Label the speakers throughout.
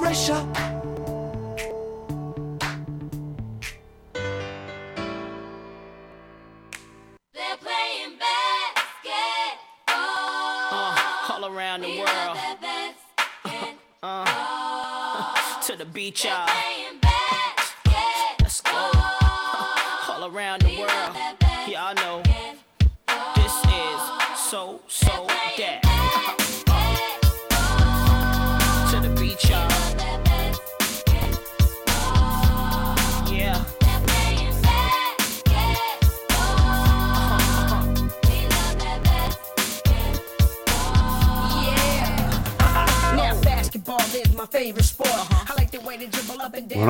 Speaker 1: pressure.
Speaker 2: They're playing basketball.
Speaker 3: Uh, all around the
Speaker 2: We
Speaker 3: world.
Speaker 2: love that basketball.
Speaker 3: To the beach, y'all.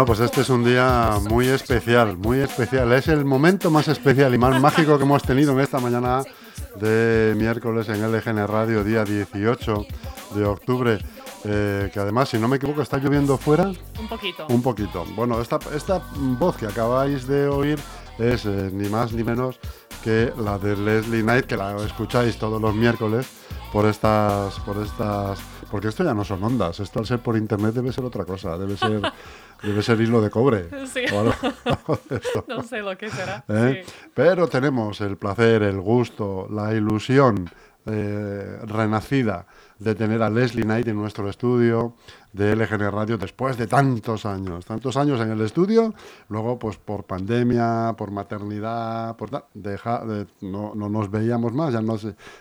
Speaker 4: Bueno, pues este es un día muy especial, muy especial. Es el momento más especial y más mágico que hemos tenido en esta mañana de miércoles en LGN Radio, día 18 de octubre. Eh, que además, si no me equivoco, está lloviendo fuera
Speaker 5: Un poquito.
Speaker 4: un poquito. Bueno, esta, esta voz que acabáis de oír es eh, ni más ni menos que la de Leslie Knight, que la escucháis todos los miércoles por estas, por estas, porque esto ya no son ondas, esto al ser por internet debe ser otra cosa, debe ser, debe ser hilo de cobre.
Speaker 5: Sí.
Speaker 4: o algo- algo de esto.
Speaker 5: No sé lo que será.
Speaker 4: ¿eh?
Speaker 5: Sí.
Speaker 4: Pero tenemos el placer, el gusto, la ilusión eh, renacida de tener a Leslie Knight en nuestro estudio de LGN Radio después de tantos años, tantos años en el estudio, luego pues por pandemia, por maternidad, por no, no nos veíamos más, ya,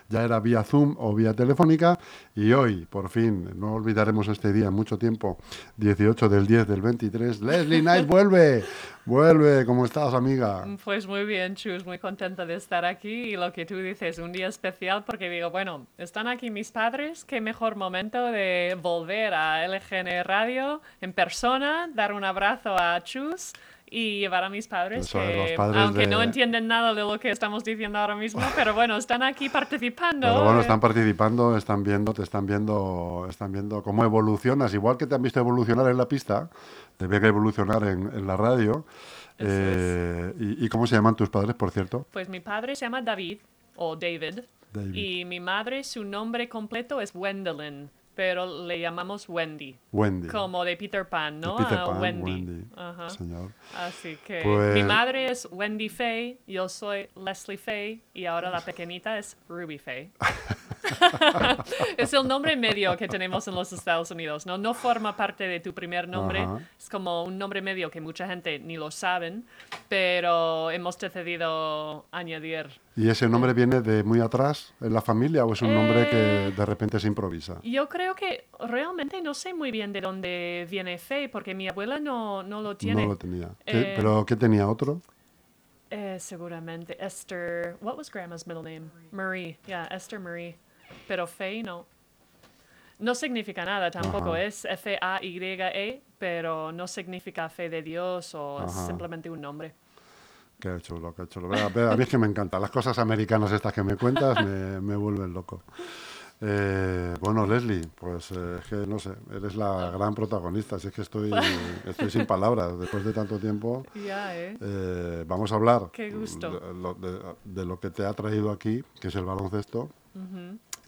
Speaker 4: ya era vía Zoom o vía telefónica y hoy, por fin, no olvidaremos este día, mucho tiempo, 18 del 10 del 23, Leslie Knight vuelve, vuelve, ¿cómo estás amiga?
Speaker 5: Pues muy bien, Chus, muy contenta de estar aquí y lo que tú dices, un día especial porque digo, bueno, están aquí mis padres, qué mejor momento de volver a LGN Radio en persona, dar un abrazo a Chus y llevar a mis padres,
Speaker 4: Eso
Speaker 5: que
Speaker 4: padres
Speaker 5: aunque
Speaker 4: de-
Speaker 5: no entienden nada de lo que estamos diciendo ahora mismo, pero bueno, están aquí participando.
Speaker 4: Pero bueno, están participando, están viendo, te están viendo, están viendo cómo evolucionas, igual que te han visto evolucionar en la pista, te ven evolucionar en, en la radio. Eh, y, y cómo se llaman tus padres, por cierto?
Speaker 5: Pues mi padre se llama David, o David,
Speaker 4: David.
Speaker 5: y mi madre, su nombre completo es Wendelin, pero le llamamos Wendy.
Speaker 4: Wendy.
Speaker 5: Como de Peter Pan, ¿no?
Speaker 4: Peter Pan,
Speaker 5: Wendy.
Speaker 4: Wendy,
Speaker 5: Ajá.
Speaker 4: señor.
Speaker 5: Así que
Speaker 4: Pues-
Speaker 5: mi madre es Wendy Faye, yo soy Leslie Faye y ahora la pequeñita es Ruby Faye. es el nombre medio que tenemos en los Estados Unidos, ¿no? No forma parte de tu primer nombre,
Speaker 4: Ajá.
Speaker 5: es como un nombre medio que mucha gente ni lo saben, pero hemos decidido añadir.
Speaker 4: ¿Y ese nombre viene de muy atrás en la familia o es un nombre que
Speaker 5: Eh,
Speaker 4: de repente se improvisa?
Speaker 5: Yo creo que realmente no sé muy bien de dónde viene Faye, porque mi abuela no, no lo tiene.
Speaker 4: No lo tenía. ¿Qué-
Speaker 5: Eh,
Speaker 4: ¿Pero qué tenía otro?
Speaker 5: Eh, seguramente Esther. What was Grandma's middle name? Marie. Yeah, Esther Marie. Pero Faye no. No significa nada tampoco.
Speaker 4: Ajá.
Speaker 5: Es F-A-Y-E, pero no significa fe de Dios o es simplemente un nombre.
Speaker 4: Qué chulo, qué chulo. A mí es que me encantan. Las cosas americanas estas que me cuentas me, me vuelven loco. Eh, bueno, Leslie, pues eh, es que no sé, eres la gran protagonista. Si es que estoy, estoy sin palabras después de tanto tiempo.
Speaker 5: Ya, ¿eh?
Speaker 4: Eh, vamos a hablar
Speaker 5: Qué gusto.
Speaker 4: De, lo- de- de lo que te ha traído aquí, que es el baloncesto,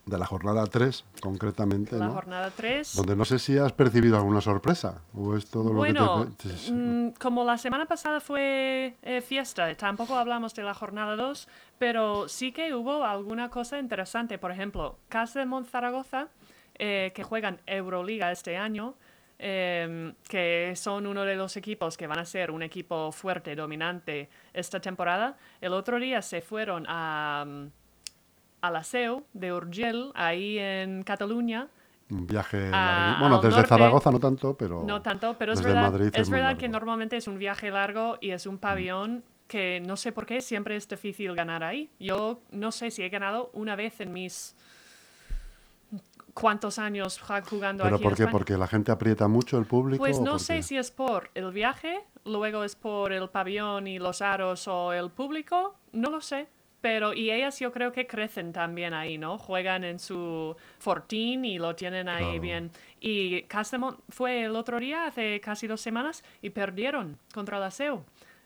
Speaker 4: de la jornada 3 concretamente,
Speaker 5: La
Speaker 4: ¿no?
Speaker 5: jornada 3.
Speaker 4: donde no sé si has percibido alguna sorpresa o es todo
Speaker 5: Bueno,
Speaker 4: lo que te...
Speaker 5: mm, como la semana pasada fue eh, fiesta, tampoco hablamos de la jornada 2, pero sí que hubo alguna cosa interesante. Por ejemplo, Cas de Monzaragoza, eh, que juegan Euroliga este año, em, que son uno de los equipos que van a ser un equipo fuerte, dominante esta temporada, el otro día se fueron a, a la SEU de Urgell, ahí en Cataluña,
Speaker 4: un viaje
Speaker 5: a-
Speaker 4: Bueno, desde
Speaker 5: norte.
Speaker 4: Zaragoza no tanto, pero...
Speaker 5: No tanto, pero es verdad,
Speaker 4: Madrid
Speaker 5: es
Speaker 4: es
Speaker 5: verdad que normalmente es un viaje largo y es un pabellón que no sé por qué siempre es difícil ganar ahí. Yo no sé si he ganado una vez en mis cuántos años jugando
Speaker 4: ¿Pero
Speaker 5: aquí
Speaker 4: por qué? ¿Porque la gente aprieta mucho el público?
Speaker 5: Pues no sé si es por el viaje, luego es por el pabellón y los aros o el público, no lo sé. Pero, y ellas yo creo que crecen también ahí, ¿no? Juegan en su fortín y lo tienen ahí
Speaker 4: Claro.
Speaker 5: bien. Y Castemont fue el otro día, hace casi dos semanas, y perdieron contra la SEU.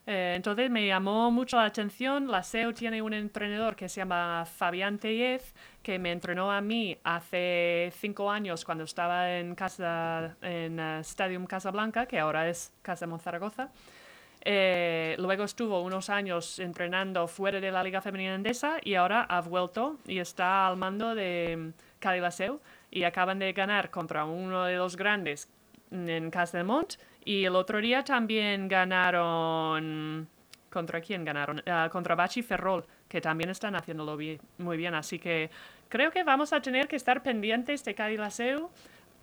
Speaker 5: Eh, entonces me llamó mucho la atención. La SEO tiene un entrenador que se llama Fabián Tellez, que me entrenó a mí hace cinco años cuando estaba en casa en eh, Stadium Casablanca, que ahora es Casa Monzaragoza. Eh, luego estuvo unos años entrenando fuera de la Liga Femenina Endesa y ahora ha vuelto y está al mando de mm, Cali Laseu y acaban de ganar contra uno de los grandes en Castellmont y el otro día también ganaron ¿Contra quién ganaron? Ah, contra Bachi Ferrol, que también están haciéndolo bi- muy bien. Así que creo que vamos a tener que estar pendientes de Cádiz Laseu.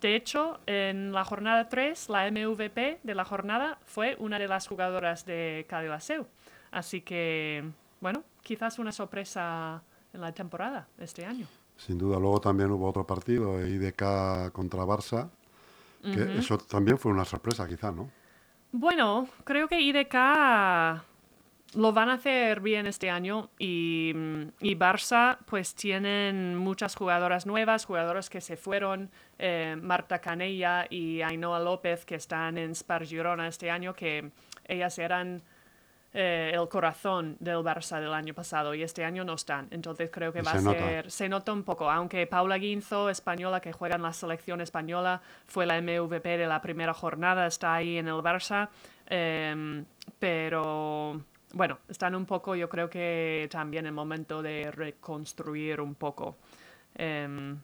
Speaker 5: De hecho, en la jornada 3, la MVP de la jornada fue una de las jugadoras de Cádiz Laseu. Así que, bueno, quizás una sorpresa en la temporada este año.
Speaker 4: Sin duda, luego también hubo otro partido, IDK contra Barça, que eso también fue una sorpresa, quizá, ¿no?
Speaker 5: Bueno, creo que IDK lo van a hacer bien este año y, y Barça pues tienen muchas jugadoras nuevas, jugadoras que se fueron, eh, Marta Canella y Ainhoa López que están en Spar Girona este año, que ellas eran eh, el corazón del Barça del año pasado y este año no están. Entonces creo que va
Speaker 4: se
Speaker 5: a
Speaker 4: nota.
Speaker 5: ser, se nota un poco, aunque Paula Guinzo, española que juega en la selección española, fue la MVP de la primera jornada, está ahí en el Barça, em, pero bueno, están un poco, yo creo que también en momento de reconstruir un poco. Em,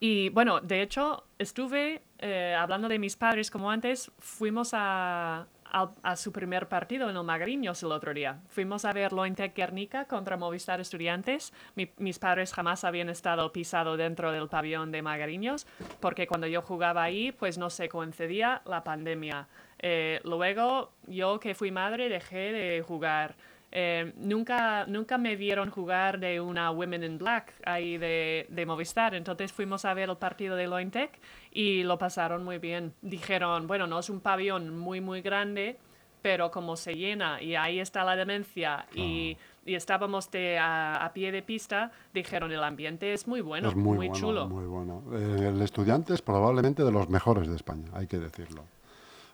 Speaker 5: y bueno, de hecho, estuve eh, hablando de mis padres, como antes, fuimos a, a, a su primer partido en el Magariños el otro día. Fuimos a ver Lointec Guernica contra Movistar Estudiantes. Mi- mis padres jamás habían estado pisado dentro del pabellón de Magariños, porque cuando yo jugaba ahí, pues no se coincidía la pandemia. Eh, luego, yo que fui madre, dejé de jugar. Eh, nunca, nunca me vieron jugar de una Women in Black ahí de, de Movistar. Entonces fuimos a ver el partido de Lointec y lo pasaron muy bien. Dijeron, bueno, no es un pabellón muy, muy grande, pero como se llena y ahí está la demencia y, y estábamos de, a, a pie de pista, dijeron, el ambiente es muy bueno,
Speaker 4: es muy,
Speaker 5: muy,
Speaker 4: bueno,
Speaker 5: chulo.
Speaker 4: muy bueno. Eh, el estudiante es probablemente de los mejores de España, hay que decirlo.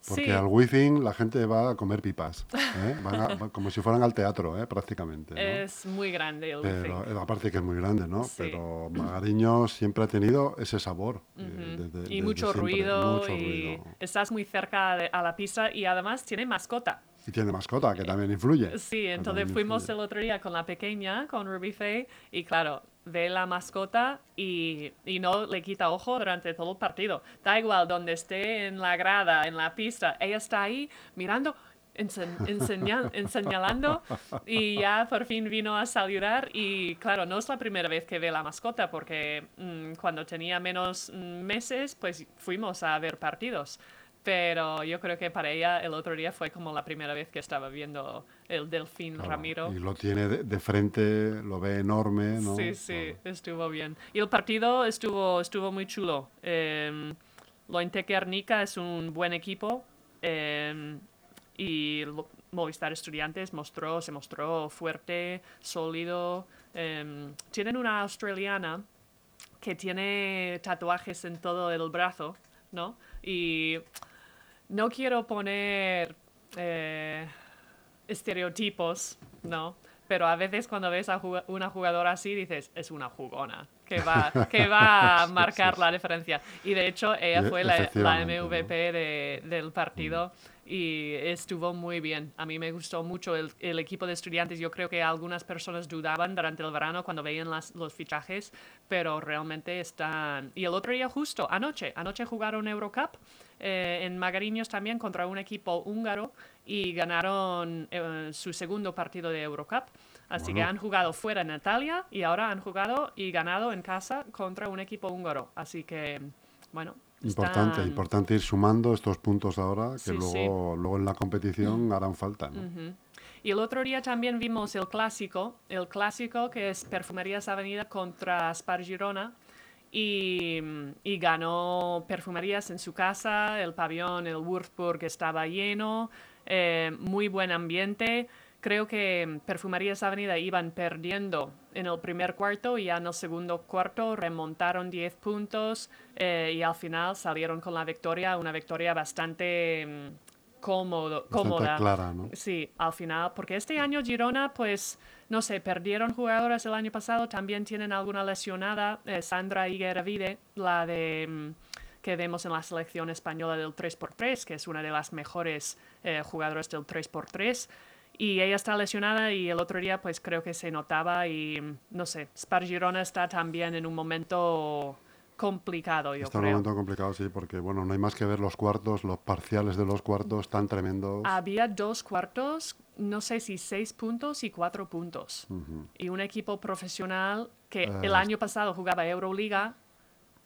Speaker 4: Porque
Speaker 5: Sí.
Speaker 4: al Wizzing la gente va a comer pipas, ¿eh? Van a- va- como si fueran al teatro, ¿eh? prácticamente. ¿no?
Speaker 5: Es muy grande el
Speaker 4: Pero
Speaker 5: Wizzing.
Speaker 4: eh, aparte que es muy grande, ¿no?
Speaker 5: Sí.
Speaker 4: Pero Magariño siempre ha tenido ese sabor. eh, desde-
Speaker 5: y mucho ruido
Speaker 4: mucho
Speaker 5: y
Speaker 4: ruido.
Speaker 5: estás muy cerca de- a la pista y además tiene mascota.
Speaker 4: Y tiene mascota, que también influye.
Speaker 5: Sí, entonces fuimos
Speaker 4: influye.
Speaker 5: el otro día con la pequeña, con Ruby Faye, y claro, ve la mascota y, y no le quita ojo durante todo el partido. Da igual donde esté en la grada, en la pista, ella está ahí mirando, ense- enseña- enseñalando y ya por fin vino a saludar y claro, no es la primera vez que ve la mascota porque mm, cuando tenía menos mm, meses pues fuimos a ver partidos. Pero yo creo que para ella el otro día fue como la primera vez que estaba viendo el delfín
Speaker 4: Claro,
Speaker 5: Ramiro.
Speaker 4: Y lo tiene de, de frente, lo ve enorme, ¿no?
Speaker 5: Sí, sí,
Speaker 4: Claro.
Speaker 5: estuvo bien. Y el partido estuvo, estuvo muy chulo. Eh, Lointec Guernica es un buen equipo eh, y lo- Movistar Estudiantes mostró, se mostró fuerte, sólido. Eh, tienen una australiana que tiene tatuajes en todo el brazo, ¿no? Y no quiero poner eh, estereotipos, ¿no? Pero a veces cuando ves a una jugadora así dices, es una jugona, que va, que va a marcar la diferencia. Y de hecho ella
Speaker 4: E-
Speaker 5: fue la. MVP de- del partido y estuvo muy bien. A mí me gustó mucho el, el equipo de estudiantes. Yo creo que algunas personas dudaban durante el verano cuando veían las- los fichajes, pero realmente están... Y el otro día justo, anoche, anoche jugaron Eurocup eh, en Magariños también contra un equipo húngaro y ganaron eh, su segundo partido de Eurocup. Así que
Speaker 4: Bueno.
Speaker 5: han jugado fuera en Italia y ahora han jugado y ganado en casa contra un equipo húngaro. Así que, bueno.
Speaker 4: Importante,
Speaker 5: están-
Speaker 4: importante ir sumando estos puntos ahora, que
Speaker 5: Sí,
Speaker 4: luego,
Speaker 5: sí.
Speaker 4: luego en la competición harán falta. ¿no?
Speaker 5: Y el otro día también vimos el clásico, el clásico que es Perfumerías Avenida contra Spar Girona. Y, ganó Perfumerías en su casa, el pabellón, el Würzburg estaba lleno, eh, muy buen ambiente. Creo que Perfumerías Avenida iban perdiendo en el primer cuarto y ya en el segundo cuarto remontaron 10 puntos eh, y al final salieron con la victoria, una victoria bastante mm, cómodo, cómoda.
Speaker 4: clara, ¿no?
Speaker 5: Sí, al final, porque este año Girona, pues, no sé, perdieron jugadoras el año pasado, también tienen alguna lesionada, eh, Sandra Higueravide, la de mm, que vemos en la selección española del 3x3, que es una de las mejores eh, jugadoras del 3x3. Y ella está lesionada y el otro día pues creo que se notaba y mm, no sé, Spar Girona está también en un momento complicado, yo
Speaker 4: Está en un
Speaker 5: creo.
Speaker 4: momento complicado, sí, porque bueno, no hay más que ver los cuartos, los parciales de los cuartos tan tremendos.
Speaker 5: Había dos cuartos, no sé si seis puntos y cuatro puntos. Y un equipo profesional que el
Speaker 4: Eh,
Speaker 5: año pasado jugaba Euroliga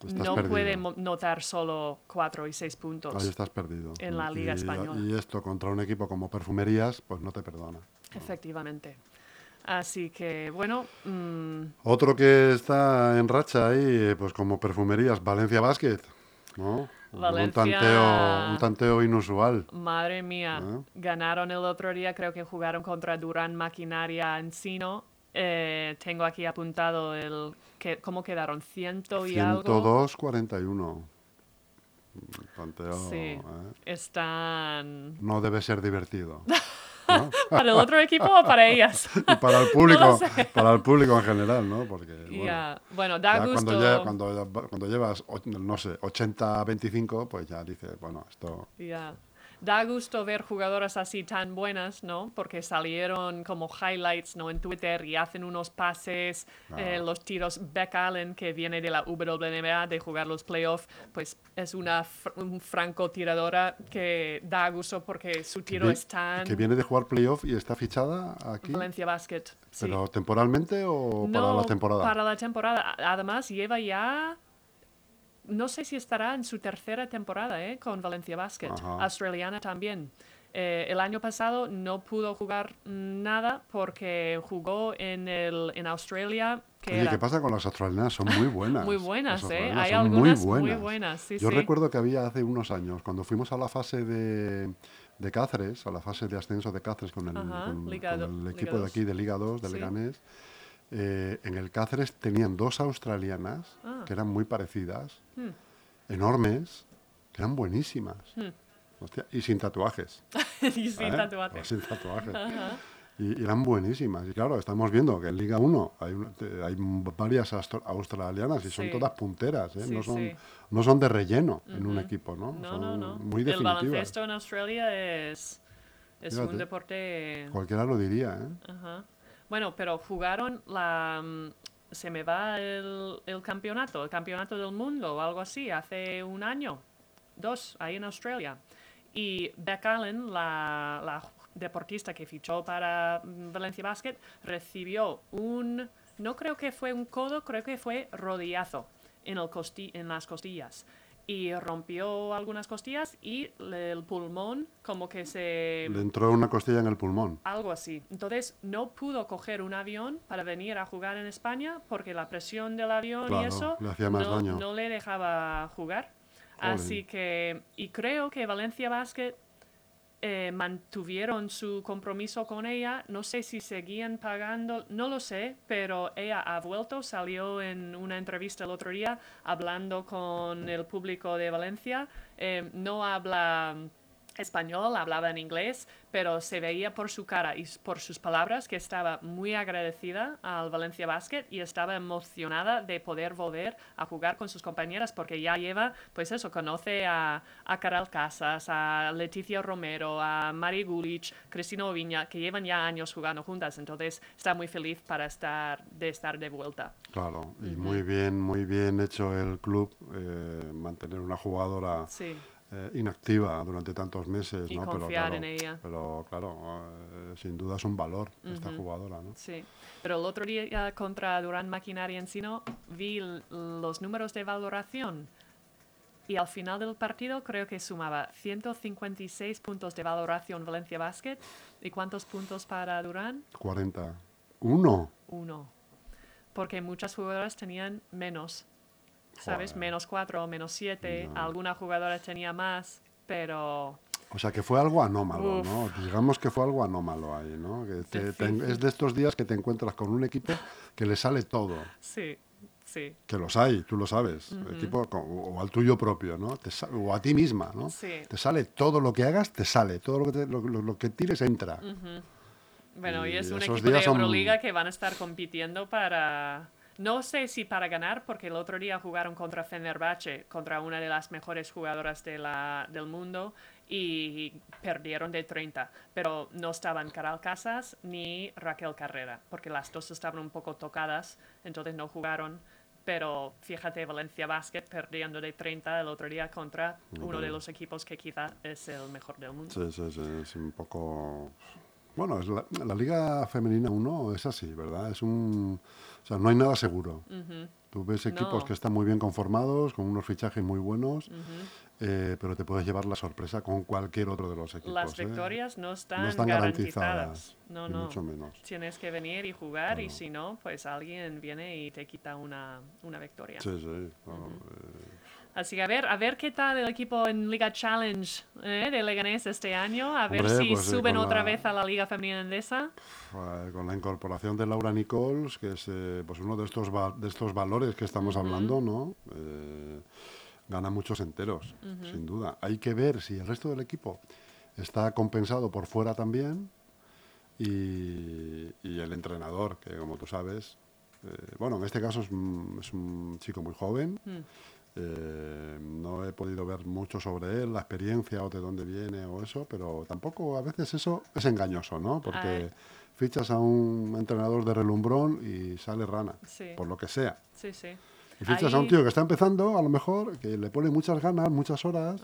Speaker 4: Estás
Speaker 5: no
Speaker 4: perdido.
Speaker 5: puede notar solo cuatro y seis puntos.
Speaker 4: Ahí estás perdido.
Speaker 5: en la Liga
Speaker 4: Y-
Speaker 5: Española.
Speaker 4: Y esto contra un equipo como Perfumerías, pues no te perdona.
Speaker 5: Efectivamente. Así que, bueno, mm,
Speaker 4: Otro que está en racha ahí, eh, pues como Perfumerías, Valencia Basket, ¿no?
Speaker 5: Valencia-
Speaker 4: Un tanteo, un tanteo inusual.
Speaker 5: madre mía,
Speaker 4: Ah.
Speaker 5: ganaron el otro día, creo que jugaron contra Durán Maquinaria Encino. Eh, tengo aquí apuntado el que, cómo quedaron, ciento y algo.
Speaker 4: 102-41. Un Tanteo,
Speaker 5: Sí,
Speaker 4: ¿eh?
Speaker 5: están...
Speaker 4: No debe ser divertido. ¿no?
Speaker 5: ¿Para el otro equipo o para ellas?
Speaker 4: Y para el público, para el público en general, ¿no? Porque bueno,
Speaker 5: Ya, Bueno, da
Speaker 4: ya
Speaker 5: gusto.
Speaker 4: cuando, cuando, cuando llevas, no sé, 80-25, pues ya dices, bueno, esto...
Speaker 5: Ya. Da gusto ver jugadoras así tan buenas, ¿no? Porque salieron como highlights, ¿no? En Twitter y hacen unos pases, eh,
Speaker 4: Ah.
Speaker 5: los tiros. Beck Allen, que viene de la WNBA de jugar los playoffs, pues es una fr- un francotiradora que da gusto porque su tiro
Speaker 4: vi-
Speaker 5: es tan...
Speaker 4: Que viene de jugar playoff y está fichada aquí,
Speaker 5: Valencia Basket. Sí.
Speaker 4: pero temporalmente o para
Speaker 5: No,
Speaker 4: la temporada.
Speaker 5: Para la temporada. Además, lleva ya. No sé si estará en su tercera temporada ¿eh? con Valencia Basket.
Speaker 4: Ajá.
Speaker 5: Australiana también. Eh, el año pasado no pudo jugar nada porque jugó en, el, en Australia. Que
Speaker 4: Oye,
Speaker 5: era
Speaker 4: ¿qué pasa con las australianas? Son muy buenas.
Speaker 5: Muy buenas, ¿eh? Hay algunas muy buenas, sí,
Speaker 4: Yo
Speaker 5: sí.
Speaker 4: recuerdo que había hace unos años, cuando fuimos a la fase de, de Cáceres, a la fase de ascenso de Cáceres con el,
Speaker 5: Ajá,
Speaker 4: con-
Speaker 5: Liga
Speaker 4: con el
Speaker 5: Liga
Speaker 4: equipo de
Speaker 5: dos.
Speaker 4: aquí de Liga 2, de
Speaker 5: Sí.
Speaker 4: Leganés, eh, en el Cáceres tenían dos australianas
Speaker 5: Ah.
Speaker 4: que eran muy parecidas,
Speaker 5: Hmm.
Speaker 4: enormes, que eran buenísimas.
Speaker 5: Hmm.
Speaker 4: Hostia, y sin tatuajes.
Speaker 5: y sin
Speaker 4: ¿eh?
Speaker 5: tatuajes.
Speaker 4: Sin tatuajes. Y, y eran buenísimas. Y claro, estamos viendo que en Liga 1 hay, hay varias australianas y son
Speaker 5: Sí.
Speaker 4: todas punteras, ¿eh?
Speaker 5: Sí,
Speaker 4: no, son,
Speaker 5: sí.
Speaker 4: no son de relleno en un equipo, ¿no?
Speaker 5: No,
Speaker 4: son
Speaker 5: no, no.
Speaker 4: muy
Speaker 5: el
Speaker 4: definitivas.
Speaker 5: baloncesto en Australia es, es
Speaker 4: Fíjate.
Speaker 5: un deporte
Speaker 4: Cualquiera lo diría, ¿eh?
Speaker 5: Ajá. Bueno, pero jugaron la... mm, Se me va el, el campeonato, el campeonato del mundo o algo así, hace un año, dos, ahí en Australia. Y Beck Allen, la, la deportista que fichó para mm, Valencia Basket, recibió un... No creo que fue un codo, creo que fue rodillazo en, el costi- en las costillas. Y rompió algunas costillas y el pulmón como que se...
Speaker 4: Le entró una costilla en el pulmón.
Speaker 5: Algo así. Entonces no pudo coger un avión para venir a jugar en España porque la presión del avión
Speaker 4: Claro,
Speaker 5: y eso
Speaker 4: le hacía más
Speaker 5: no,
Speaker 4: daño.
Speaker 5: no le dejaba jugar. Así que, y creo que Valencia Basket eh, mantuvieron su compromiso con ella. No sé si seguían pagando, no lo sé, pero ella ha vuelto, salió en una entrevista el otro día hablando con el público de Valencia. Eh, no habla español, hablaba en inglés, pero se veía por su cara y por sus palabras que estaba muy agradecida al Valencia Basket y estaba emocionada de poder volver a jugar con sus compañeras porque ya lleva, pues eso, conoce a, a Caral Casas, a Leticia Romero, a Mari Gulich, Cristina Oviña, que llevan ya años jugando juntas, entonces está muy feliz para estar, de estar de vuelta.
Speaker 4: Claro, y muy bien, muy bien hecho el club eh, mantener una jugadora
Speaker 5: Sí.
Speaker 4: Eh, inactiva durante tantos meses,
Speaker 5: Y
Speaker 4: ¿no?
Speaker 5: confiar
Speaker 4: claro,
Speaker 5: en ella.
Speaker 4: Pero claro, eh, sin duda es un valor esta jugadora, ¿no?
Speaker 5: Sí, pero el otro día contra Durán Maquinaria Encino vi los números de valoración y al final del partido creo que sumaba 156 puntos de valoración Valencia Basket y cuántos puntos para Durán?
Speaker 4: 40. Uno.
Speaker 5: Uno. Porque muchas jugadoras tenían menos, ¿sabes?
Speaker 4: Joder.
Speaker 5: Menos cuatro, menos siete, alguna jugadora tenía más, pero
Speaker 4: O sea, que fue algo anómalo,
Speaker 5: Uf.
Speaker 4: ¿no? Digamos que fue algo anómalo ahí, ¿no? Que te- te- es de estos días que te encuentras con un equipo que le sale todo.
Speaker 5: sí, Sí.
Speaker 4: que los hay, tú lo sabes, equipo co- o al tuyo propio, ¿no? Te o a ti misma, ¿no?
Speaker 5: Sí.
Speaker 4: Te sale todo lo que hagas, te sale, todo lo que, lo, lo- lo que tires entra.
Speaker 5: Bueno, y,
Speaker 4: Y
Speaker 5: es un equipo de
Speaker 4: días son-
Speaker 5: Euroliga que van a estar compitiendo para... No sé si para ganar, porque el otro día jugaron contra Fenerbahce, contra una de las mejores jugadoras de la, del mundo, y perdieron de 30. Pero no estaban Caral Casas ni Raquel Carrera, porque las dos estaban un poco tocadas, entonces no jugaron. Pero fíjate, Valencia Basket perdiendo de 30 el otro día contra uno de los equipos que quizá es el mejor del mundo.
Speaker 4: Sí, sí, sí, es un poco... Bueno, es la, la Liga Femenina 1 es así, ¿verdad? Es un... O sea, no hay nada seguro. Tú ves equipos
Speaker 5: No.
Speaker 4: que están muy bien conformados, con unos fichajes muy buenos, eh, pero te puedes llevar la sorpresa con cualquier otro de los equipos.
Speaker 5: Las
Speaker 4: ¿eh?
Speaker 5: victorias no están,
Speaker 4: no están
Speaker 5: garantizadas.
Speaker 4: garantizadas,
Speaker 5: No, no.
Speaker 4: mucho menos.
Speaker 5: Tienes que venir y jugar y si no, pues alguien viene y te quita una, una victoria.
Speaker 4: Sí, sí. claro, eh,
Speaker 5: Así que a ver, a ver qué tal el equipo en Liga Challenge ¿eh? de Leganés este año, a ver
Speaker 4: Hombre,
Speaker 5: si
Speaker 4: pues,
Speaker 5: suben otra
Speaker 4: la-
Speaker 5: vez a la Liga Femenina Endesa.
Speaker 4: con la incorporación de Laura Nichols, que es eh, pues uno de estos, va- de estos valores que estamos hablando, ¿no? Eh, gana muchos enteros, sin duda. Hay que ver si el resto del equipo está compensado por fuera también y, y el entrenador, que como tú sabes, eh, bueno, en este caso es es un chico muy joven. Eh, no he podido ver mucho sobre él, la experiencia o de dónde viene o eso, pero tampoco a veces eso es engañoso, ¿no? Porque fichas a un entrenador de relumbrón y sale rana,
Speaker 5: Sí.
Speaker 4: por lo que sea.
Speaker 5: Sí, sí.
Speaker 4: Y fichas a un tío que está empezando, a lo mejor, que le pone muchas ganas, muchas horas.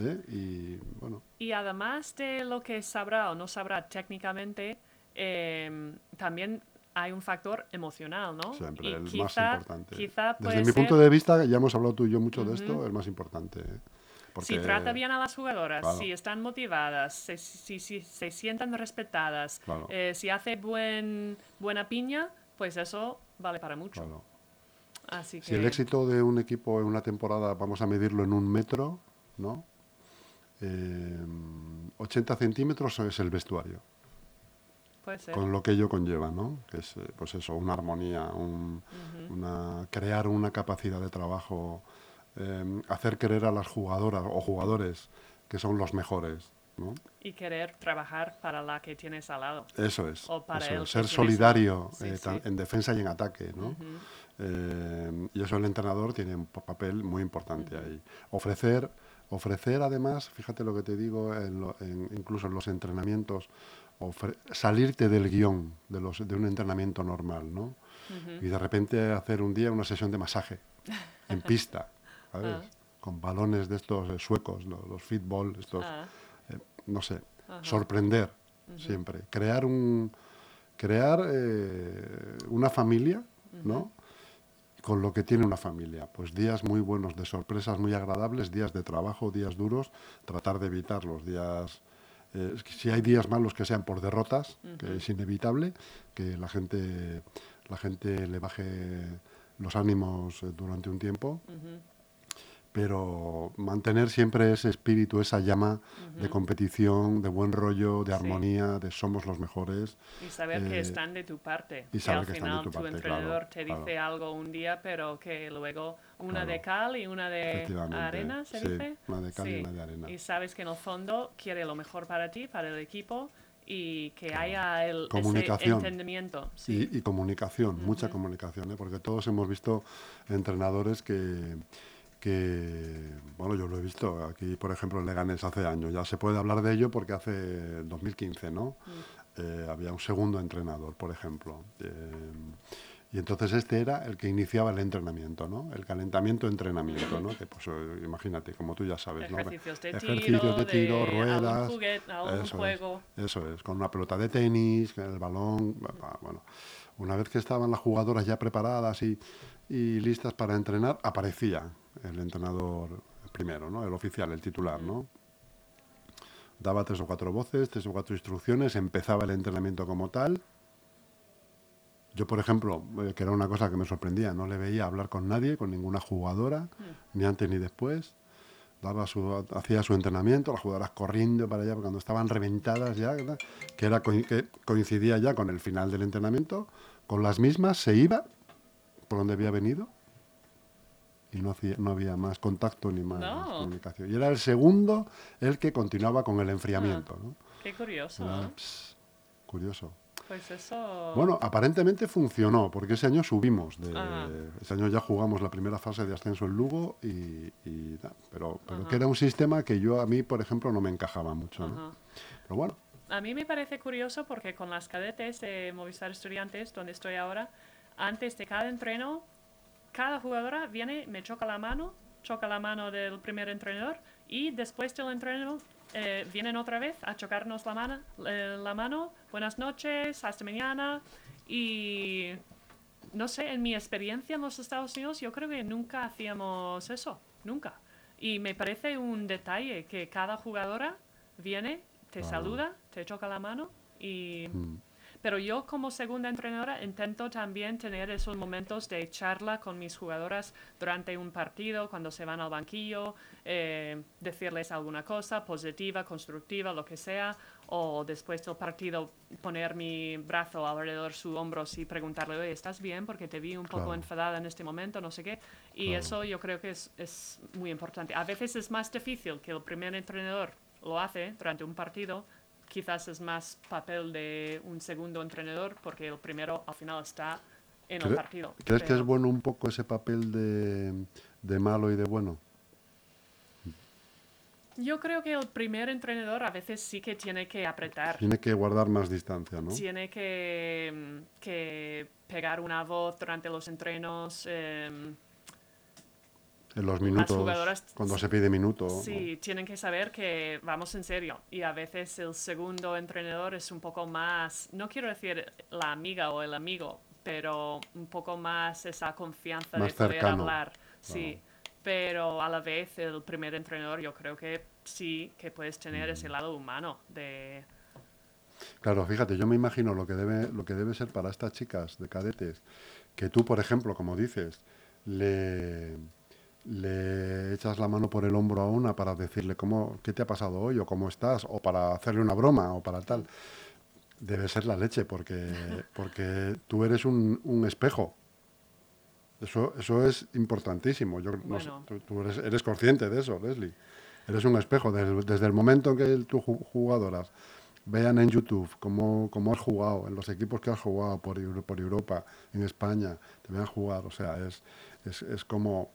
Speaker 4: ¿eh? y bueno,
Speaker 5: Y además de lo que sabrá o no sabrá técnicamente, em, también hay un factor emocional, ¿no?
Speaker 4: siempre
Speaker 5: Y
Speaker 4: el más
Speaker 5: quizá-
Speaker 4: importante.
Speaker 5: Quizá
Speaker 4: Desde mi
Speaker 5: ser-
Speaker 4: punto de vista, ya hemos hablado tú y yo mucho de esto, el más importante. ¿eh?
Speaker 5: Si trata bien a las jugadoras,
Speaker 4: Claro.
Speaker 5: si están motivadas, se- si, si se sientan respetadas,
Speaker 4: Claro.
Speaker 5: eh, si hace buen, buena piña, pues eso vale para mucho.
Speaker 4: claro.
Speaker 5: Así que
Speaker 4: Si el éxito de un equipo en una temporada vamos a medirlo en un metro, ¿no? Eh, 80 centímetros es el vestuario. Con lo que ello conlleva, ¿no? Que es, eh, pues eso, una armonía, un- una, crear una capacidad de trabajo, eh, hacer creer a las jugadoras o jugadores que son los mejores, ¿no?
Speaker 5: Y querer trabajar para la que tienes al lado.
Speaker 4: Eso es.
Speaker 5: O para
Speaker 4: eso es, ser solidario eh,
Speaker 5: sí.
Speaker 4: en defensa y en ataque, ¿no? Eh, y eso el entrenador tiene un pa- papel muy importante ahí. Ofrecer, ofrecer además, fíjate lo que te digo, en lo- en- incluso en los entrenamientos, salirte del guion de, los, de un entrenamiento normal, ¿no? Y de repente hacer un día una sesión de masaje en pista, ¿sabes?
Speaker 5: Ah.
Speaker 4: Con balones de estos eh, suecos, lo- los, fitball, estos,
Speaker 5: Ah.
Speaker 4: eh, no sé, sorprender siempre, crear un crear eh, una familia, ¿no? Con lo que tiene una familia, pues días muy buenos de sorpresas muy agradables, días de trabajo, días duros, tratar de evitar los días eh, si hay días malos que sean por derrotas, que es inevitable que la gente la gente le baje los ánimos eh, durante un tiempo pero mantener siempre ese espíritu, esa llama de competición, de buen rollo, de
Speaker 5: Sí.
Speaker 4: armonía, de somos los mejores.
Speaker 5: Y saber que
Speaker 4: Eh,
Speaker 5: están de tu parte.
Speaker 4: y
Speaker 5: que
Speaker 4: saber
Speaker 5: al
Speaker 4: que están de
Speaker 5: final
Speaker 4: tu
Speaker 5: tu,
Speaker 4: parte,
Speaker 5: entrenador
Speaker 4: claro,
Speaker 5: te
Speaker 4: claro.
Speaker 5: dice algo un día, pero que luego una
Speaker 4: Claro.
Speaker 5: de cal y una de arena, ¿se
Speaker 4: sí,
Speaker 5: dice?
Speaker 4: una de cal y una de arena.
Speaker 5: Y sabes que en el fondo quiere lo mejor para ti, para el equipo y que haya el, ese
Speaker 4: Comunicación.
Speaker 5: entendimiento. Sí.
Speaker 4: Y, y comunicación, mucha comunicación, ¿eh? porque todos hemos visto entrenadores que, que, bueno, yo lo he visto aquí, por ejemplo, en Leganés hace años, ya se puede hablar de ello porque hace 2015, ¿no? Eh, había un segundo entrenador, por ejemplo. eh, y entonces este era el que iniciaba el entrenamiento, ¿no? El calentamiento-entrenamiento, ¿no? Que pues eh, imagínate, como tú ya sabes, ¿no?
Speaker 5: Ejercicios de
Speaker 4: Ejercicios
Speaker 5: tiro,
Speaker 4: de tiro,
Speaker 5: de
Speaker 4: ruedas.
Speaker 5: juguete, algún
Speaker 4: eso es.
Speaker 5: juego.
Speaker 4: Eso es, con una pelota de tenis, el balón, bueno. Una vez que estaban las jugadoras ya preparadas y, y listas para entrenar, aparecía el entrenador primero, ¿no? El oficial, el titular, ¿no? Daba tres o cuatro voces, tres o cuatro instrucciones, empezaba el entrenamiento como tal. Yo, por ejemplo, eh, que era una cosa que me sorprendía, no le veía hablar con nadie, con ninguna jugadora, ni antes ni después daba su, hacía su entrenamiento, las jugadoras corriendo para allá cuando estaban reventadas ya, ¿verdad? que, era, que coincidía ya con el final del entrenamiento, con las mismas se iba por donde había venido y no, hacía- no había más contacto ni más
Speaker 5: No.
Speaker 4: comunicación. Y era el segundo el que continuaba con el enfriamiento. ¿no?
Speaker 5: Qué curioso,
Speaker 4: Era,
Speaker 5: ¿no?
Speaker 4: pss, curioso.
Speaker 5: Pues eso...
Speaker 4: Bueno, aparentemente funcionó, porque ese año subimos. De,
Speaker 5: Ah.
Speaker 4: Ese año ya jugamos la primera fase de ascenso en Lugo, y, pero, pero que era un sistema que yo a mí, por ejemplo, no me encajaba mucho. Pero bueno,
Speaker 5: A mí me parece curioso porque con las cadetes de Movistar Estudiantes, donde estoy ahora, antes de cada entreno, cada jugadora viene, me choca la mano, choca la mano del primer entrenador y después del entreno eh, vienen otra vez a chocarnos la mano, eh, la mano, buenas noches, hasta mañana. Y no sé, en mi experiencia en los Estados Unidos yo creo que nunca hacíamos eso, nunca. Y me parece un detalle que cada jugadora viene, te saluda, te choca la mano y...
Speaker 4: mm,
Speaker 5: Pero yo como segunda entrenadora intento también tener esos momentos de charla con mis jugadoras durante un partido, cuando se van al banquillo, eh, decirles alguna cosa positiva, constructiva, lo que sea, o después del partido poner mi brazo alrededor de su hombros y preguntarle, oye, ¿estás bien? Porque te vi un poco
Speaker 4: Claro.
Speaker 5: enfadada en este momento, no sé qué. Y
Speaker 4: Claro.
Speaker 5: eso yo creo que es, es muy importante. A veces es más difícil que el primer entrenador lo hace durante un partido, quizás es más papel de un segundo entrenador porque el primero al final está en el
Speaker 4: ¿cre-
Speaker 5: partido.
Speaker 4: ¿crees que es
Speaker 5: pero
Speaker 4: bueno un poco ese papel de, de malo y de bueno?
Speaker 5: Yo creo que el primer entrenador a veces sí que tiene que apretar.
Speaker 4: Tiene que guardar más distancia, ¿no?
Speaker 5: Tiene que, mm, que pegar una voz durante los entrenos. em,
Speaker 4: En los minutos,
Speaker 5: jugadoras-
Speaker 4: cuando se pide minuto.
Speaker 5: Sí, tienen que saber que vamos en serio. Y a veces el segundo entrenador es un poco más, no quiero decir la amiga o el amigo, pero un poco más esa confianza
Speaker 4: Más
Speaker 5: de poder
Speaker 4: cercano.
Speaker 5: hablar. Sí, pero a la vez el primer entrenador yo creo que sí que puedes tener ese
Speaker 4: Mm.
Speaker 5: lado humano de...
Speaker 4: Claro, fíjate, yo me imagino lo que debe, lo que debe ser para estas chicas de cadetes, que tú, por ejemplo, como dices, le, le echas la mano por el hombro a una para decirle cómo, qué te ha pasado hoy o cómo estás, o para hacerle una broma o para tal. Debe ser la leche, porque, porque tú eres un, un espejo. Eso, eso es importantísimo. Yo, no sé, tú, tú eres, eres consciente de eso, Leslie. Eres un espejo. Desde, desde el momento en que tus ju- jugadoras vean en YouTube cómo, cómo has jugado, en los equipos que has jugado por, por Europa, en España, te vean jugar. O sea, es, es, es como,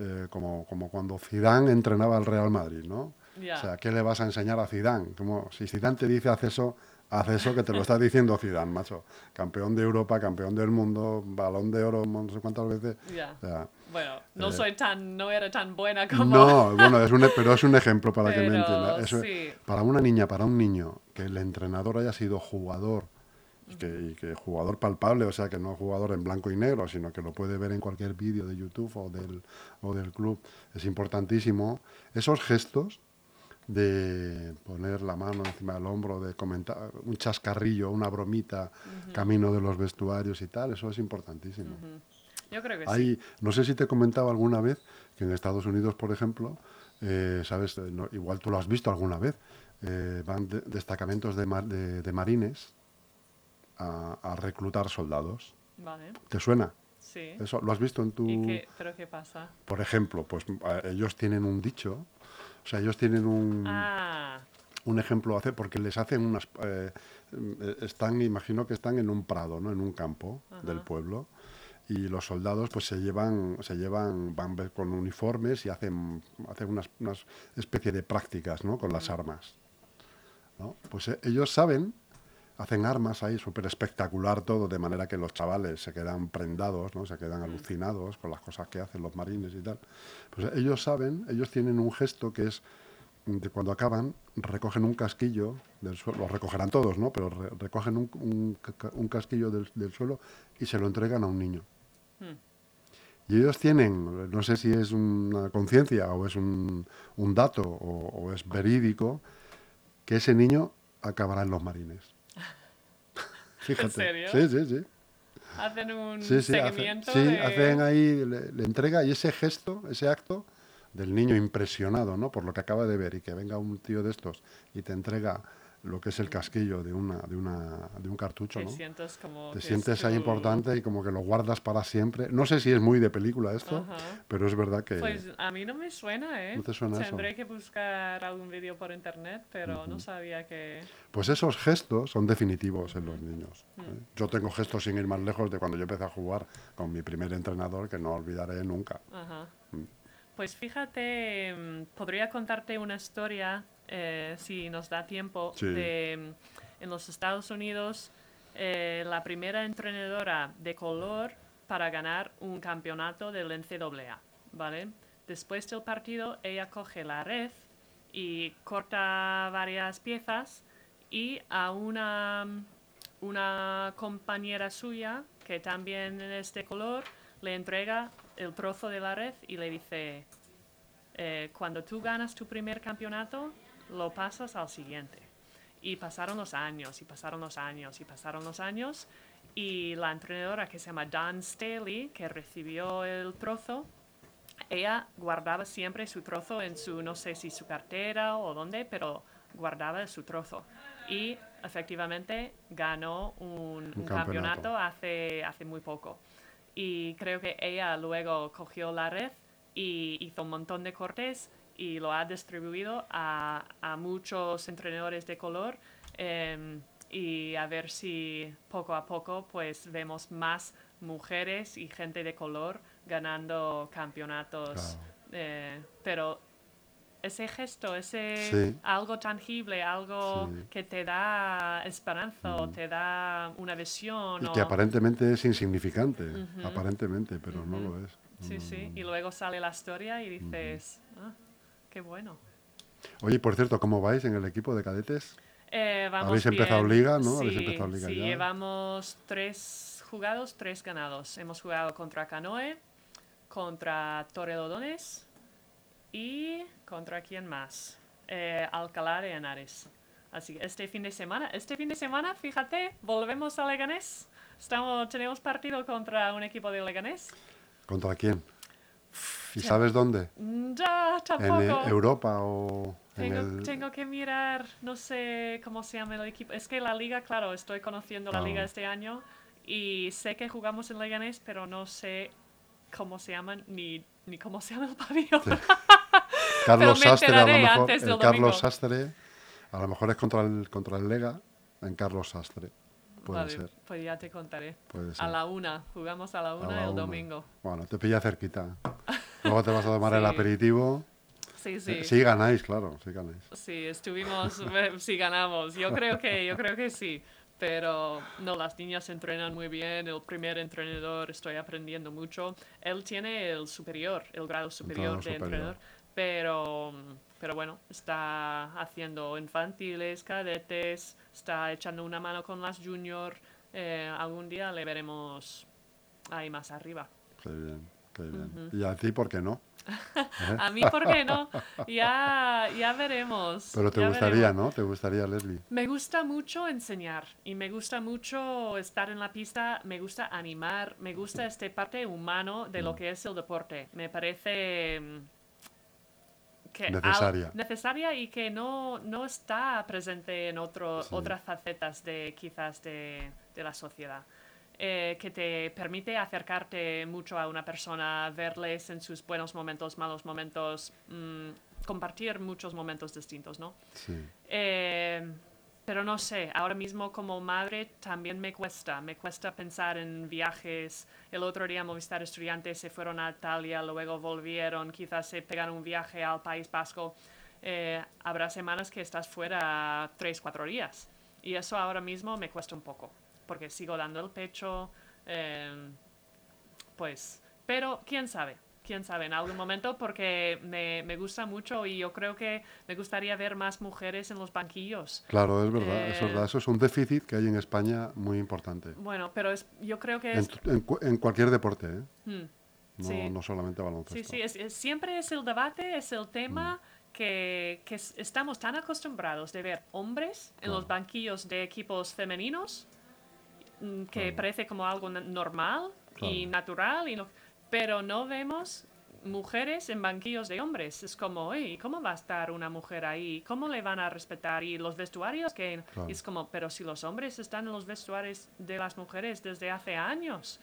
Speaker 4: eh, como, como cuando Zidane entrenaba al Real Madrid, ¿no? O sea, ¿qué le vas a enseñar a Zidane? Como si Zidane te dice haz eso, haz eso que te lo está diciendo Zidane, macho. Campeón de Europa, campeón del mundo, balón de oro no sé cuántas veces.
Speaker 5: Ya.
Speaker 4: O sea,
Speaker 5: Bueno, no
Speaker 4: Eh,
Speaker 5: soy tan, no era tan buena como...
Speaker 4: no, bueno, es un, e- pero es un ejemplo para que me
Speaker 5: Pero
Speaker 4: entienda. Eso-
Speaker 5: sí.
Speaker 4: Para una niña, para un niño, que el entrenador haya sido jugador, y que, y que jugador palpable, o sea, que no jugador en blanco y negro, sino que lo puede ver en cualquier vídeo de YouTube o del, o del club, es importantísimo. Esos gestos de poner la mano encima del hombro, de comentar un chascarrillo, una bromita, camino de los vestuarios y tal, eso es importantísimo.
Speaker 5: Yo creo que sí.
Speaker 4: Hay, no sé si te he comentado alguna vez que en Estados Unidos, por ejemplo, eh, sabes, no- igual tú lo has visto alguna vez, eh, van de- destacamentos de, mar- de- de marines a, a reclutar soldados.
Speaker 5: Vale,
Speaker 4: ¿Te suena?
Speaker 5: sí.
Speaker 4: Eso lo has visto en tu.
Speaker 5: ¿Y qué, pero qué pasa?
Speaker 4: Por ejemplo, pues ellos tienen un dicho, o sea, ellos tienen un,
Speaker 5: Ah,
Speaker 4: un ejemplo hace porque les hacen unas eh, eh, están imagino que están en un prado no en un campo del pueblo y los soldados pues se llevan se llevan van con uniformes y hacen hacen unas, unas especie de prácticas no con las armas ¿no? pues eh, ellos saben hacen armas ahí súper espectacular todo de manera que los chavales se quedan prendados no se quedan alucinados con las cosas que hacen los marines y tal pues ellos saben ellos tienen un gesto que es de cuando acaban, recogen un casquillo del suelo, lo recogerán todos, ¿no? Pero re- recogen un, un ca- un casquillo del, del suelo y se lo entregan a un niño. Y ellos tienen, no sé si es una conciencia o es un, un dato o, o es verídico, que ese niño acabará en los marines. Fíjate.
Speaker 5: serio?
Speaker 4: Sí, sí, sí.
Speaker 5: hacen un
Speaker 4: Sí, sí, hace-
Speaker 5: seguimiento
Speaker 4: sí, hacen ahí, le, le entrega y ese gesto, ese acto del niño impresionado, ¿no? Por lo que acaba de ver y que venga un tío de estos y te entrega lo que es el casquillo de, una, de, una, de un cartucho,
Speaker 5: Te
Speaker 4: ¿no?
Speaker 5: sientes como...
Speaker 4: Te sientes ahí
Speaker 5: tu-
Speaker 4: importante y como que lo guardas para siempre. No sé si es muy de película esto,
Speaker 5: Ajá.
Speaker 4: pero es verdad que...
Speaker 5: Pues a mí no me suena, ¿eh?
Speaker 4: ¿No te suena eso?
Speaker 5: Tendré que buscar algún vídeo por internet, pero no sabía que...
Speaker 4: Pues esos gestos son definitivos en los niños.
Speaker 5: Mm.
Speaker 4: ¿eh? Yo tengo gestos sin ir más lejos de cuando yo empecé a jugar con mi primer entrenador que no olvidaré nunca.
Speaker 5: Ajá. Pues fíjate, mm, podría contarte una historia, eh, si nos da tiempo,
Speaker 4: Sí.
Speaker 5: de mm, en los Estados Unidos, eh, la primera entrenadora de color para ganar un campeonato del NCAA, ¿vale? Después del partido, ella coge la red y corta varias piezas y a una, una compañera suya, que también es de color, le entrega el trozo de la red y le dice, eh, cuando tú ganas tu primer campeonato, lo pasas al siguiente. Y pasaron los años, y pasaron los años, y pasaron los años, y la entrenadora que se llama Dawn Staley, que recibió el trozo, ella guardaba siempre su trozo en su, no sé si su cartera o dónde, pero guardaba su trozo. Y efectivamente ganó un, un
Speaker 4: campeonato.
Speaker 5: campeonato hace, hace muy poco. Y creo que ella luego cogió la red y hizo un montón de cortes y lo ha distribuido a, a muchos entrenadores de color. em, y a ver si poco a poco pues vemos más mujeres y gente de color ganando campeonatos.
Speaker 4: Claro.
Speaker 5: eh, pero ese gesto, ese
Speaker 4: Sí.
Speaker 5: algo tangible, algo
Speaker 4: Sí. Mm.
Speaker 5: que te da esperanza o te da una visión.
Speaker 4: Y
Speaker 5: o-
Speaker 4: que aparentemente es insignificante, aparentemente, pero no lo es.
Speaker 5: Sí, sí. Y luego sale la historia y dices, ah, qué bueno.
Speaker 4: Oye, por cierto, ¿cómo vais en el equipo de cadetes?
Speaker 5: Eh, vamos
Speaker 4: Habéis empezado
Speaker 5: bien.
Speaker 4: liga, ¿no? Habéis
Speaker 5: Sí,
Speaker 4: empezado liga
Speaker 5: sí,
Speaker 4: ya.
Speaker 5: llevamos tres jugados, tres ganados. Hemos jugado contra Canoe, contra Torrelodones y contra quién más? Eh, Alcalá de Henares. Así que este fin de semana, este fin de semana, fíjate, volvemos a Leganés. Estamos, tenemos partido contra un equipo de Leganés.
Speaker 4: ¿Contra quién? ¿Y sabes dónde?
Speaker 5: Mm, Ya,
Speaker 4: ¿En
Speaker 5: tampoco.
Speaker 4: eh, Europa o en
Speaker 5: Tengo,
Speaker 4: el...?
Speaker 5: tengo que mirar, no sé cómo se llama el equipo. Es que la liga, claro, estoy conociendo la
Speaker 4: Ah.
Speaker 5: liga este año y sé que jugamos en Leganés, pero no sé cómo se llaman ni, ni cómo se llama el pabellón.
Speaker 4: Carlos
Speaker 5: pero me
Speaker 4: Sastre, a lo mejor. El Carlos. Sastre, a lo mejor es contra el, contra el Lega, en Carlos Sastre. Puede
Speaker 5: vale,
Speaker 4: ser.
Speaker 5: pues ya te contaré.
Speaker 4: Puede
Speaker 5: A
Speaker 4: ser.
Speaker 5: la una, jugamos a la
Speaker 4: A
Speaker 5: una
Speaker 4: la
Speaker 5: el
Speaker 4: una.
Speaker 5: domingo.
Speaker 4: Bueno, te pilla cerquita. Luego te vas a tomar el
Speaker 5: Sí.
Speaker 4: aperitivo.
Speaker 5: Sí, sí.
Speaker 4: Sí ganáis, claro, sí ganáis.
Speaker 5: Sí, estuvimos, sí ganamos. Yo creo que, yo creo que sí. Pero no, las niñas entrenan muy bien. El primer entrenador estoy aprendiendo mucho. Él tiene el superior, el grado superior de
Speaker 4: superior.
Speaker 5: entrenador. Pero, pero bueno, está haciendo infantiles, cadetes, está echando una mano con las junior. Eh, algún día le veremos ahí más arriba.
Speaker 4: Qué bien, qué bien. Y a ti, ¿por qué no?
Speaker 5: A mí, ¿por qué no? Ya, ya veremos.
Speaker 4: Pero te gustaría,
Speaker 5: veremos.
Speaker 4: ¿no? Te gustaría, Leslie.
Speaker 5: Me gusta mucho enseñar y me gusta mucho estar en la pista, me gusta animar, me gusta esta parte humano de
Speaker 4: Mm.
Speaker 5: lo que es el deporte. Me parece mm, que al-
Speaker 4: Necesaria.
Speaker 5: necesaria y que no, no está presente en otro,
Speaker 4: Sí.
Speaker 5: otras facetas de quizás de, de la sociedad. Eh, que te permite acercarte mucho a una persona, verles en sus buenos momentos, malos momentos, mm, compartir muchos momentos distintos, ¿no?
Speaker 4: Sí.
Speaker 5: Eh, pero no sé, ahora mismo como madre también me cuesta, me cuesta pensar en viajes. El otro día Movistar Estudiantes se fueron a Italia, luego volvieron, quizás se pegaron un viaje al País Vasco. Eh, habrá semanas que estás fuera tres, cuatro días. Y eso ahora mismo me cuesta un poco, porque sigo dando el pecho, eh, pues, pero quién sabe, quién sabe en algún momento porque me, me gusta mucho y yo creo que me gustaría ver más mujeres en los banquillos.
Speaker 4: Claro, es verdad, es
Speaker 5: Eh,
Speaker 4: verdad. Eso es un déficit que hay en España muy importante.
Speaker 5: Bueno, pero es, yo creo que
Speaker 4: En,
Speaker 5: es...
Speaker 4: en cu- en cualquier deporte, ¿eh?
Speaker 5: Hmm,
Speaker 4: No,
Speaker 5: sí.
Speaker 4: no solamente baloncesto.
Speaker 5: Sí, sí, es- es- siempre es el debate, es el tema que, que es- estamos tan acostumbrados de ver hombres en los banquillos de equipos femeninos mm, que parece como algo normal y natural, y no- pero no vemos mujeres en banquillos de hombres. Es como, "Ey, ¿cómo va a estar una mujer ahí? ¿Cómo le van a respetar? Y los vestuarios que...
Speaker 4: Claro.
Speaker 5: y es como, pero si los hombres están en los vestuarios de las mujeres desde hace años,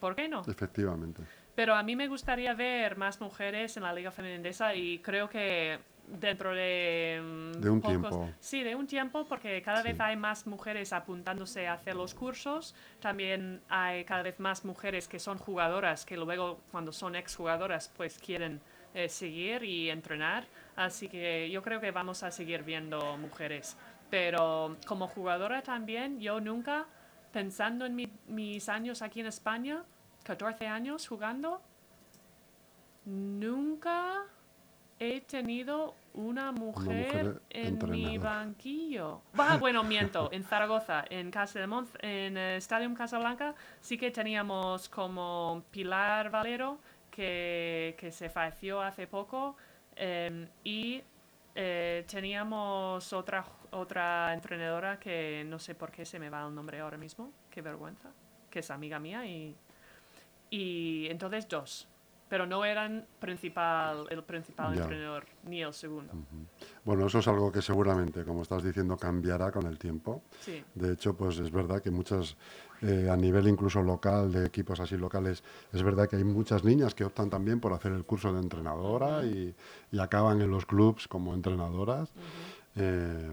Speaker 5: ¿por qué no?
Speaker 4: Efectivamente.
Speaker 5: Pero a mí me gustaría ver más mujeres en la Liga Femenina y creo que dentro de... mm,
Speaker 4: De un
Speaker 5: pocos-
Speaker 4: tiempo.
Speaker 5: Sí, de un tiempo porque cada
Speaker 4: Sí.
Speaker 5: vez hay más mujeres apuntándose a hacer los cursos. También hay cada vez más mujeres que son jugadoras que luego cuando son exjugadoras pues quieren eh, seguir y entrenar. Así que yo creo que vamos a seguir viendo mujeres. Pero como jugadora también, yo nunca, pensando en mi- mis años aquí en España, 14 años jugando, nunca he tenido una mujer,
Speaker 4: mujer
Speaker 5: en mi banquillo. Ah, bueno, miento, en Zaragoza, en Casa de Monz, en el Stadium Casablanca, sí que teníamos como Pilar Valero, que, que se falleció hace poco, em, y eh, teníamos otra, otra entrenadora que no sé por qué se me va el nombre ahora mismo, qué vergüenza, que es amiga mía y, y entonces dos, pero no eran principal, el principal
Speaker 4: Ya.
Speaker 5: entrenador ni el segundo.
Speaker 4: Bueno, eso es algo que seguramente, como estás diciendo, cambiará con el tiempo.
Speaker 5: Sí.
Speaker 4: De hecho, pues es verdad que muchas, eh, a nivel incluso local, de equipos así locales, es verdad que hay muchas niñas que optan también por hacer el curso de entrenadora y, y acaban en los clubs como entrenadoras. Eh,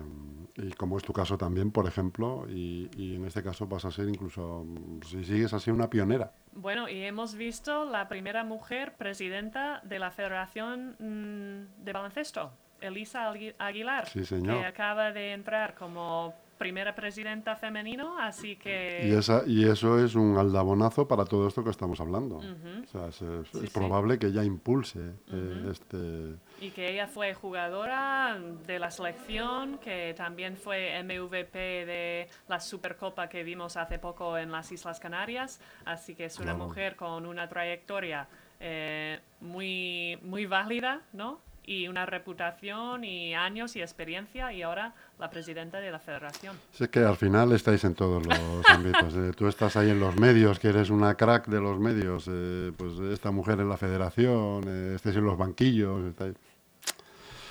Speaker 4: y como es tu caso también, por ejemplo, y, y en este caso vas a ser incluso, si sigues así, una pionera.
Speaker 5: Bueno, y hemos visto la primera mujer presidenta de la Federación mm, de Baloncesto, Elisa Agui- Aguilar,
Speaker 4: Sí,
Speaker 5: que acaba de entrar como primera presidenta femenino, así que...
Speaker 4: Y, esa, y eso es un aldabonazo para todo esto que estamos hablando. O sea, es, es-
Speaker 5: Sí,
Speaker 4: es
Speaker 5: sí.
Speaker 4: probable que ella impulse eh, este...
Speaker 5: Y que ella fue jugadora de la selección, que también fue MVP de la Supercopa que vimos hace poco en las Islas Canarias. Así que es una
Speaker 4: Claro.
Speaker 5: mujer con una trayectoria eh, muy, muy válida, ¿no? Y una reputación y años y experiencia, y ahora la presidenta de la federación.
Speaker 4: Sé que al final estáis en todos los ámbitos. eh, Tú estás ahí en los medios, que eres una crack de los medios. eh, pues esta mujer en la federación, eh, estáis en los banquillos. estáis-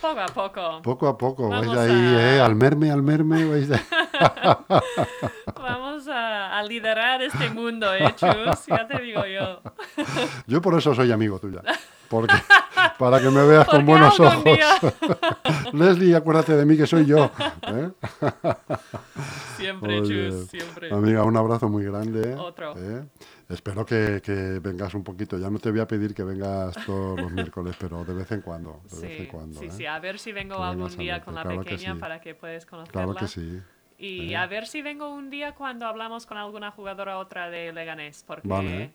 Speaker 5: Poco a poco.
Speaker 4: Poco a poco, vais
Speaker 5: Vamos
Speaker 4: ahí,
Speaker 5: a-
Speaker 4: eh, al merme, al merme. Vais de-
Speaker 5: Vamos a, a liderar este mundo, ¿eh, Chus? Ya te digo yo.
Speaker 4: Yo por eso soy amigo tuya. Porque, para que me veas con buenos ojos. Leslie, acuérdate de mí que soy yo. ¿eh?
Speaker 5: Siempre,
Speaker 4: Oye,
Speaker 5: Chus, siempre.
Speaker 4: Amiga, un abrazo muy grande.
Speaker 5: Otro.
Speaker 4: ¿eh? Espero que, que vengas un poquito. Ya no te voy a pedir que vengas todos los miércoles, pero de vez en cuando. De vez en
Speaker 5: Sí,
Speaker 4: cuando
Speaker 5: sí,
Speaker 4: ¿eh?
Speaker 5: sí, a ver si vengo
Speaker 4: Que
Speaker 5: algún día con la
Speaker 4: claro que
Speaker 5: pequeña
Speaker 4: sí.
Speaker 5: para que puedas conocerla.
Speaker 4: Claro que sí.
Speaker 5: Y
Speaker 4: ¿eh?
Speaker 5: a ver si vengo un día cuando hablamos con alguna jugadora otra de Leganés, porque
Speaker 4: Vale.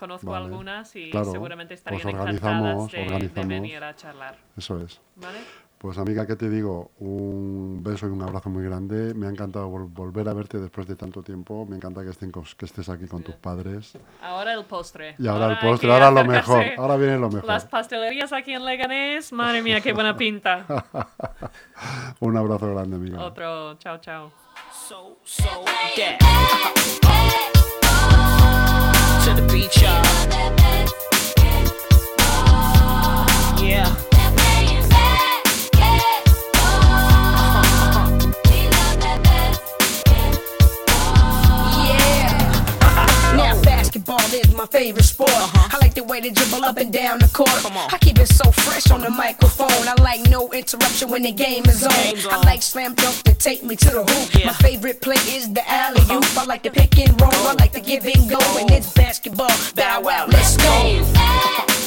Speaker 5: Conozco
Speaker 4: Vale.
Speaker 5: algunas y
Speaker 4: Claro,
Speaker 5: seguramente
Speaker 4: pues
Speaker 5: estarían
Speaker 4: organizamos,
Speaker 5: encantadas de, de
Speaker 4: organizamos.
Speaker 5: venir a charlar.
Speaker 4: Eso es.
Speaker 5: ¿Vale?
Speaker 4: Pues amiga, ¿qué te digo? Un beso y un abrazo muy grande. Me ha encantado vol- volver a verte después de tanto tiempo. Me encanta que, estén que estés aquí con tus padres.
Speaker 5: Ahora el postre.
Speaker 4: Y ahora el postre, ahora lo mejor. Ahora viene lo mejor.
Speaker 5: Las pastelerías aquí en Leganés, madre mía, qué buena pinta.
Speaker 4: Un abrazo grande, amiga.
Speaker 5: Otro, chao, chao.
Speaker 3: So, so, yeah. To the beach, y'all. Yeah.
Speaker 6: Yeah. Basketball is my favorite sport. I like the way they dribble up and down the court. I keep it so fresh on the microphone. I like no interruption when the game is on.
Speaker 3: Game's
Speaker 6: I like slam dunk to take me to the hoop.
Speaker 3: Yeah.
Speaker 6: My favorite play is the alley oop. I like the pick and roll. I like the give and go. And it's basketball. Bow wow, let's go.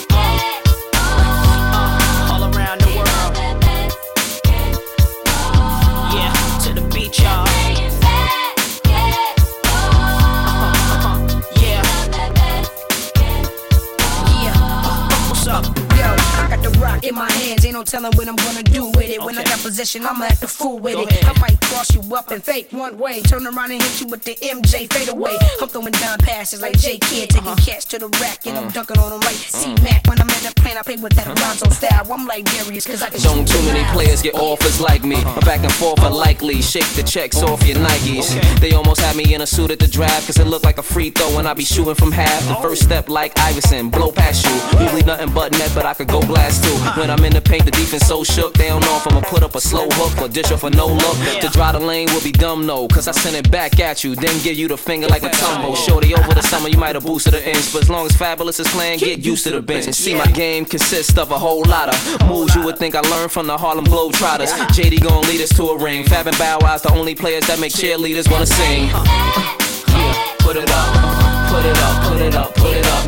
Speaker 6: Ain't no telling what I'm gonna do with it. When I got possession, I'ma act a fool with
Speaker 3: Go
Speaker 6: it.
Speaker 3: ahead.
Speaker 6: I might cross you up and fake one way. Turn around and hit you with the MJ fade away. I'm throwing down passes like J Kid, uh-huh. taking
Speaker 3: Uh-huh.
Speaker 6: cats to the rack, and I'm uh-huh. dunking on them like C Mac. When I'm in the plane, I play with that uh-huh. Alonzo style. I'm like Darius, cause I can
Speaker 1: Don't too many
Speaker 6: miles.
Speaker 1: players get offers like me. A back and forth are likely. Shake the checks off your Nikes. They almost had me in a suit at the draft, cause it looked like a free throw when I be shooting from half. The first step like Iverson, blow past you. Usually nothing but net, but I could go blast too. When I'm in the paint, the defense so shook. They don't know if I'ma put up a slow hook or dish off a no look. To dry the lane will be dumb, no. Cause I send it back at you, then give you the finger like a tumble. Shorty over the summer, you might have boosted the inch. But as long as Fabulous is playing, get used to the bench. And see, my game consists of a whole lot of moves you would think I learned from the Harlem Globetrotters. JD gon' lead us to a ring. Fab and Bow Wow's the only players that make cheerleaders wanna sing. Yeah, put it up, put it up, put it up, put it up.